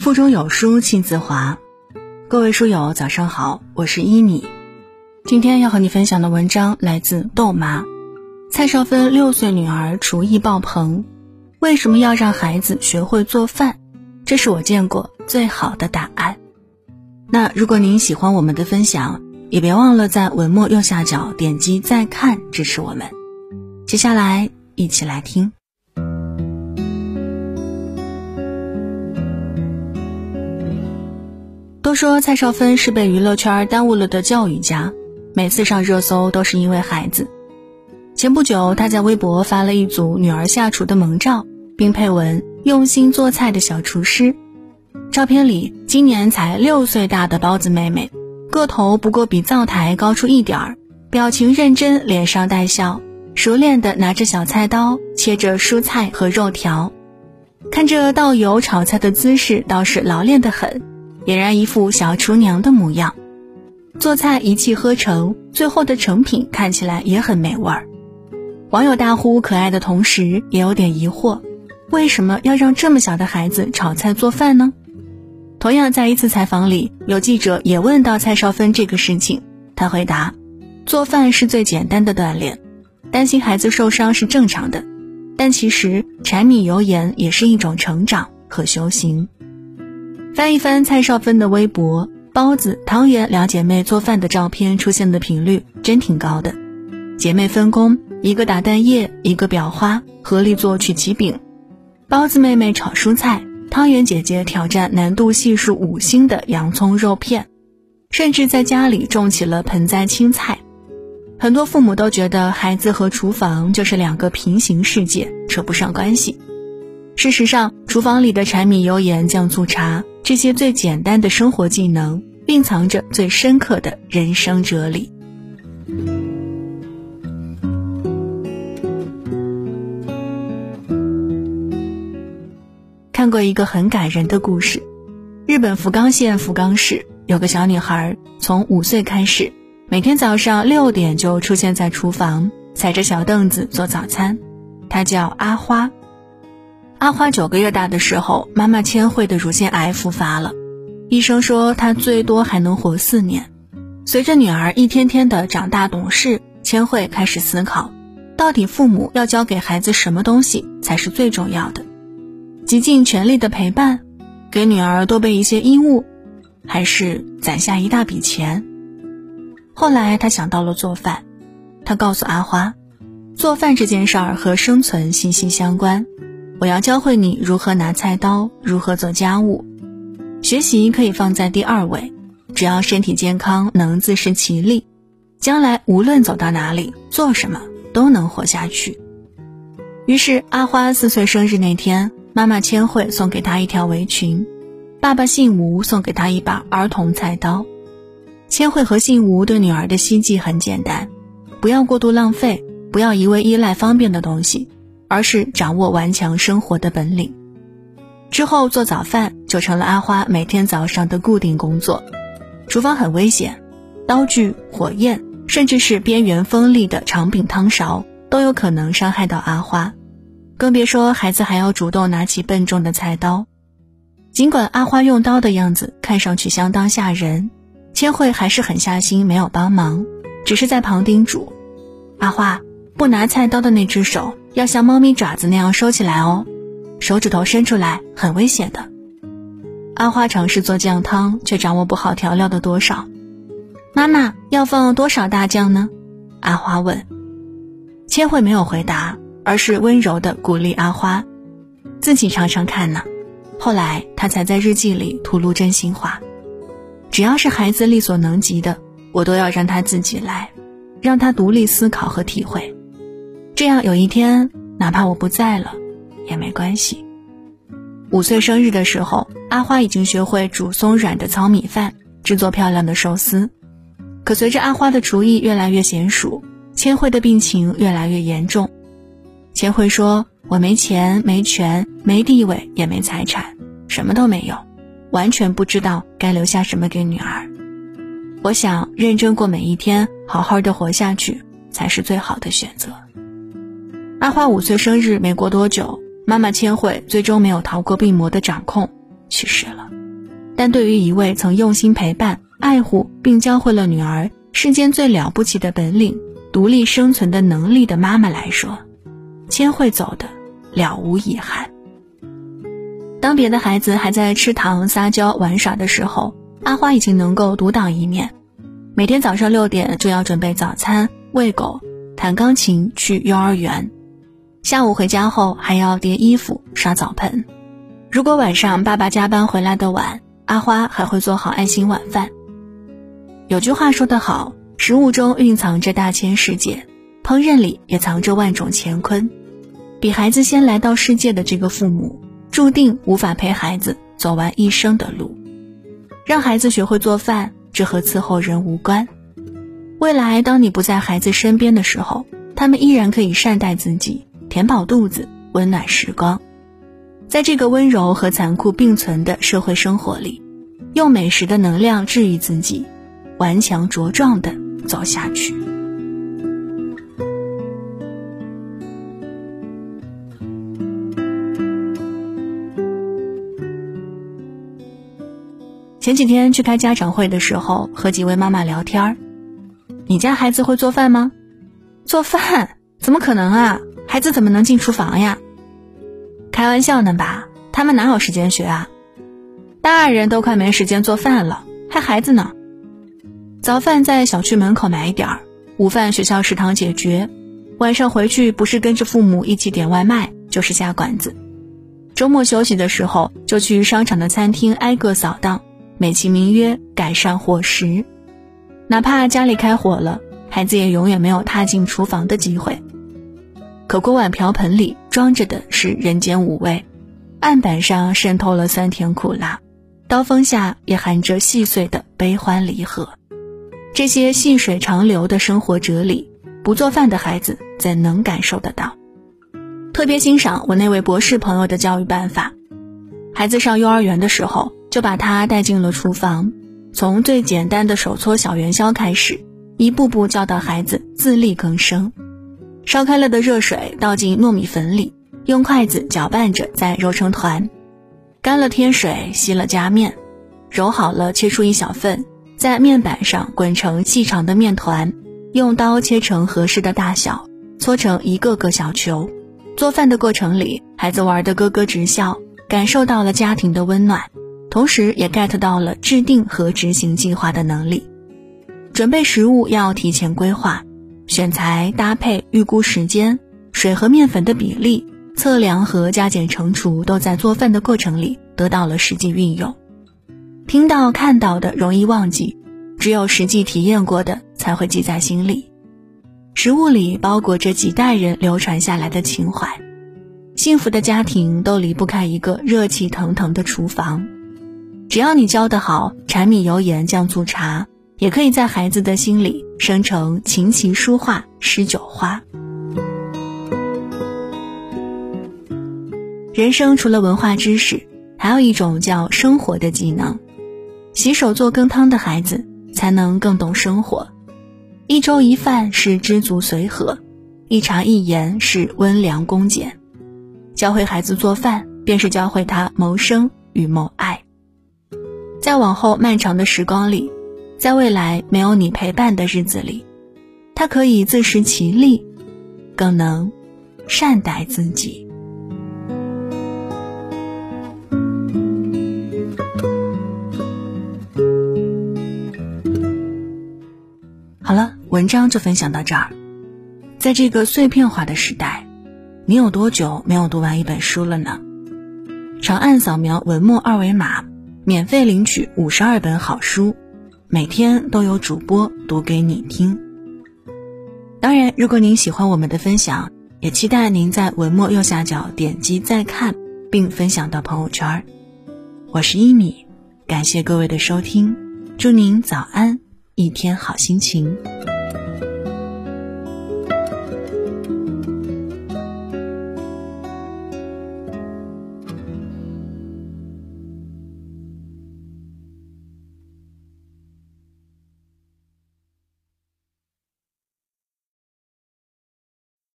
腹中有书气自华。各位书友，早上好，我是依米。今天要和你分享的文章来自豆妈。蔡少芬六岁女儿厨艺爆棚，为什么要让孩子学会做饭？这是我见过最好的答案。那如果您喜欢我们的分享，也别忘了在文末右下角点击再看支持我们。接下来一起来听。都说蔡少芬是被娱乐圈耽误了的教育家，每次上热搜都是因为孩子。前不久，他在微博发了一组女儿下厨的萌照，并配文“用心做菜的小厨师”。照片里，今年才六岁大的包子妹妹，个头不过比灶台高出一点儿，表情认真，脸上带笑，熟练地拿着小菜刀切着蔬菜和肉条，看着倒油炒菜的姿势，倒是老练得很，俨然一副小厨娘的模样。做菜一气呵成，最后的成品看起来也很美味儿。网友大呼可爱的同时，也有点疑惑：为什么要让这么小的孩子炒菜做饭呢？同样，在一次采访里，有记者也问到蔡少芬这个事情，他回答：“做饭是最简单的锻炼，担心孩子受伤是正常的，但其实柴米油盐也是一种成长和修行。”翻一翻蔡少芬的微博，包子、汤圆两姐妹做饭的照片出现的频率真挺高的，姐妹分工。一个打蛋液，一个裱花，合力做曲奇饼。包子妹妹炒蔬菜，汤圆姐姐挑战难度系数五星的洋葱肉片，甚至在家里种起了盆栽青菜。很多父母都觉得孩子和厨房就是两个平行世界，扯不上关系。事实上，厨房里的柴米油盐酱醋茶，这些最简单的生活技能，蕴藏着最深刻的人生哲理。看过一个很感人的故事，日本福冈县福冈市有个小女孩，从五岁开始，每天早上六点就出现在厨房，踩着小凳子做早餐。她叫阿花。阿花九个月大的时候，妈妈千惠的乳腺癌复发了，医生说她最多还能活四年。随着女儿一天天的长大懂事，千惠开始思考，到底父母要教给孩子什么东西才是最重要的。极尽全力的陪伴，给女儿多备一些衣物，还是攒下一大笔钱。后来他想到了做饭，他告诉阿花，做饭这件事儿和生存息息相关。我要教会你如何拿菜刀，如何做家务。学习可以放在第二位，只要身体健康，能自食其力，将来无论走到哪里，做什么都能活下去。于是阿花四岁生日那天。妈妈千惠送给她一条围裙，爸爸姓吴送给她一把儿童菜刀。千惠和姓吴对女儿的希冀很简单：不要过度浪费，不要一味依赖方便的东西，而是掌握顽强生活的本领。之后做早饭就成了阿花每天早上的固定工作。厨房很危险，刀具、火焰，甚至是边缘锋利的长柄汤勺都有可能伤害到阿花。更别说孩子还要主动拿起笨重的菜刀，尽管阿花用刀的样子看上去相当吓人，千惠还是狠下心没有帮忙，只是在旁叮嘱：“阿花，不拿菜刀的那只手要像猫咪爪子那样收起来哦，手指头伸出来很危险的。”阿花尝试做酱汤，却掌握不好调料的多少。妈妈要放多少大酱呢？阿花问。千惠没有回答。而是温柔的鼓励阿花，自己尝尝看呢。后来他才在日记里吐露真心话：只要是孩子力所能及的，我都要让他自己来，让他独立思考和体会。这样有一天，哪怕我不在了，也没关系。五岁生日的时候，阿花已经学会煮松软的糙米饭，制作漂亮的寿司。可随着阿花的厨艺越来越娴熟，千惠的病情越来越严重。千惠说：“我没钱，没权，没地位，也没财产，什么都没有，完全不知道该留下什么给女儿。我想认真过每一天，好好的活下去，才是最好的选择。”阿花五岁生日没过多久，妈妈千惠最终没有逃过病魔的掌控，去世了。但对于一位曾用心陪伴、爱护并教会了女儿世间最了不起的本领——独立生存的能力的妈妈来说，千惠走的了无遗憾。当别的孩子还在吃糖、撒娇、玩耍的时候，阿花已经能够独当一面。每天早上六点就要准备早餐、喂狗、弹钢琴、去幼儿园，下午回家后还要叠衣服、刷澡盆。如果晚上爸爸加班回来的晚，阿花还会做好爱心晚饭。有句话说得好：“食物中蕴藏着大千世界，烹饪里也藏着万种乾坤。”比孩子先来到世界的这个父母。注定无法陪孩子走完一生的路，让孩子学会做饭，这和伺候人无关。未来当你不在孩子身边的时候，他们依然可以善待自己，填饱肚子，温暖时光。在这个温柔和残酷并存的社会生活里，用美食的能量治愈自己，顽强茁壮的走下去。前几天去开家长会的时候，和几位妈妈聊天儿。你家孩子会做饭吗？做饭？怎么可能啊？孩子怎么能进厨房呀？开玩笑呢吧？他们哪有时间学啊？大人都快没时间做饭了，还孩子呢？早饭在小区门口买一点儿，午饭学校食堂解决，晚上回去不是跟着父母一起点外卖，就是下馆子。周末休息的时候，就去商场的餐厅挨个扫荡。美其名曰改善伙食，哪怕家里开火了，孩子也永远没有踏进厨房的机会。可锅碗瓢盆里装着的是人间五味，案板上渗透了酸甜苦辣，刀锋下也含着细碎的悲欢离合。这些细水长流的生活哲理，不做饭的孩子怎能感受得到？特别欣赏我那位博士朋友的教育办法，孩子上幼儿园的时候。就把他带进了厨房，从最简单的手搓小元宵开始，一步步教导孩子自力更生。烧开了的热水倒进糯米粉里，用筷子搅拌着再揉成团。干了添水，稀了加面，揉好了切出一小份，在面板上滚成细长的面团，用刀切成合适的大小，搓成一个个小球。做饭的过程里，孩子玩得咯咯直笑，感受到了家庭的温暖。同时也 get 到了制定和执行计划的能力。准备食物要提前规划，选材搭配预估时间，水和面粉的比例测量和加减乘除都在做饭的过程里得到了实际运用。听到看到的容易忘记，只有实际体验过的才会记在心里。食物里包裹着几代人流传下来的情怀，幸福的家庭都离不开一个热气腾腾的厨房。只要你教得好，柴米油盐酱醋茶，也可以在孩子的心里生成琴棋书画诗酒花。人生除了文化知识，还有一种叫生活的技能。洗手做羹汤的孩子，才能更懂生活。一粥一饭是知足随和，一茶一言是温良恭俭。教会孩子做饭，便是教会他谋生与谋爱。在往后漫长的时光里，在未来没有你陪伴的日子里，他可以自食其力，更能善待自己。好了，文章就分享到这儿。在这个碎片化的时代，你有多久没有读完一本书了呢？长按扫描文末二维码。免费领取五十二本好书，每天都有主播读给你听。当然，如果您喜欢我们的分享，也期待您在文末右下角点击再看，并分享到朋友圈。我是一米，感谢各位的收听，祝您早安，一天好心情。